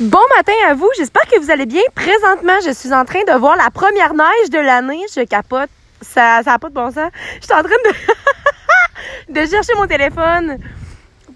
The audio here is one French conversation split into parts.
Bon matin à vous, j'espère que vous allez bien. Présentement, je suis en train de voir la première neige de l'année. Je capote. Ça ça a pas de bon sens. Je suis en train de de chercher mon téléphone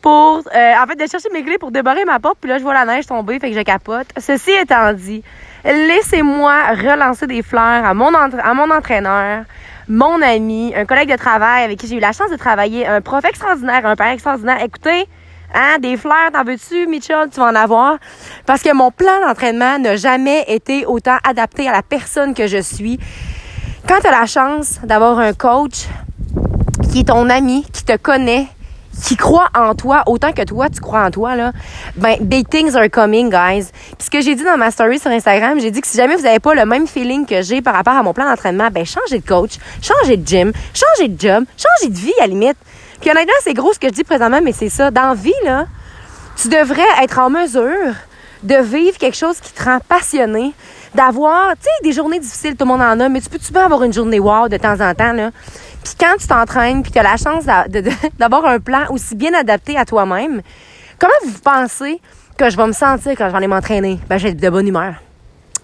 pour euh, en fait de chercher mes clés pour débarrer ma porte, puis là je vois la neige tomber, fait que je capote. Ceci étant dit, laissez-moi relancer des fleurs à mon à mon entraîneur, mon ami, un collègue de travail avec qui j'ai eu la chance de travailler, un prof extraordinaire, un père extraordinaire. Écoutez, Hein, des fleurs, t'en veux-tu, Mitchell? Tu vas en avoir. Parce que mon plan d'entraînement n'a jamais été autant adapté à la personne que je suis. Quand tu as la chance d'avoir un coach qui est ton ami, qui te connaît, qui croit en toi autant que toi tu crois en toi là, ben big things are coming guys. Puis ce que j'ai dit dans ma story sur Instagram, j'ai dit que si jamais vous n'avez pas le même feeling que j'ai par rapport à mon plan d'entraînement, ben changez de coach, changez de gym, changez de job, changez de vie à limite. Puis honnêtement, c'est gros ce que je dis présentement, mais c'est ça. Dans vie, là, tu devrais être en mesure de vivre quelque chose qui te rend passionné, d'avoir, tu sais, des journées difficiles, tout le monde en a, mais tu peux, tu peux avoir une journée wow de temps en temps, là? Puis quand tu t'entraînes, puis tu as la chance d'avoir un plan aussi bien adapté à toi-même, comment vous pensez que je vais me sentir quand je vais aller m'entraîner? Ben, je vais être de bonne humeur.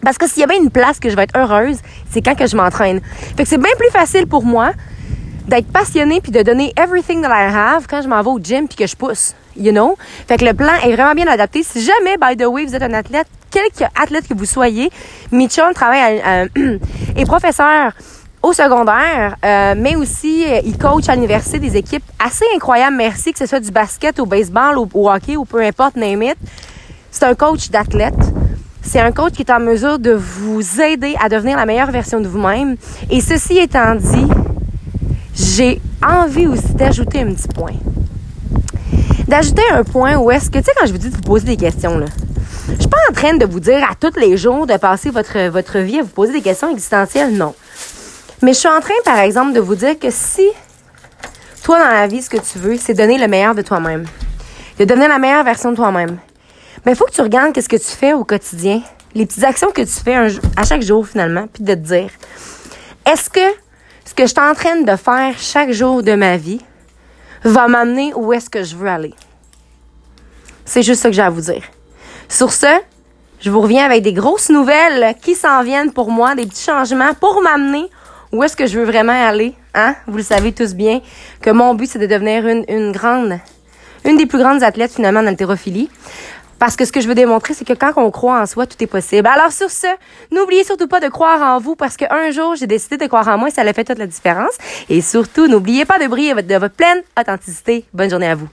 Parce que s'il y a bien une place que je vais être heureuse, c'est quand que je m'entraîne. Fait que c'est bien plus facile pour moi d'être passionné puis de donner everything that I have quand je m'en vais au gym puis que je pousse. You know? Fait que le plan est vraiment bien adapté. Si jamais, by the way, vous êtes un athlète, quelque athlète que vous soyez, Mitchell travaille à, est professeur au secondaire, euh, mais aussi euh, il coach à l'université des équipes assez incroyables. Merci que ce soit du basket, au baseball, au, au hockey ou peu importe, name it. C'est un coach d'athlète. C'est un coach qui est en mesure de vous aider à devenir la meilleure version de vous-même. Et ceci étant dit, j'ai envie aussi d'ajouter un petit point. D'ajouter un point où est-ce que, tu sais, quand je vous dis de vous poser des questions, là, je suis pas en train de vous dire à tous les jours de passer votre, votre vie à vous poser des questions existentielles, non. Mais je suis en train, par exemple, de vous dire que si toi, dans la vie, ce que tu veux, c'est donner le meilleur de toi-même, de devenir la meilleure version de toi-même, mais il faut que tu regardes qu'est-ce que tu fais au quotidien, les petites actions que tu fais à chaque jour, finalement, puis de te dire, est-ce que ce que je suis en de faire chaque jour de ma vie va m'amener où est-ce que je veux aller. C'est juste ça que j'ai à vous dire. Sur ce, je vous reviens avec des grosses nouvelles qui s'en viennent pour moi, des petits changements pour m'amener où est-ce que je veux vraiment aller. Hein? Vous le savez tous bien que mon but, c'est de devenir une, grande, une des plus grandes athlètes finalement dans l'haltérophilie. Parce que ce que je veux démontrer, c'est que quand on croit en soi, tout est possible. Alors sur ce, n'oubliez surtout pas de croire en vous parce qu'un jour, j'ai décidé de croire en moi et ça a fait toute la différence. Et surtout, n'oubliez pas de briller de votre pleine authenticité. Bonne journée à vous.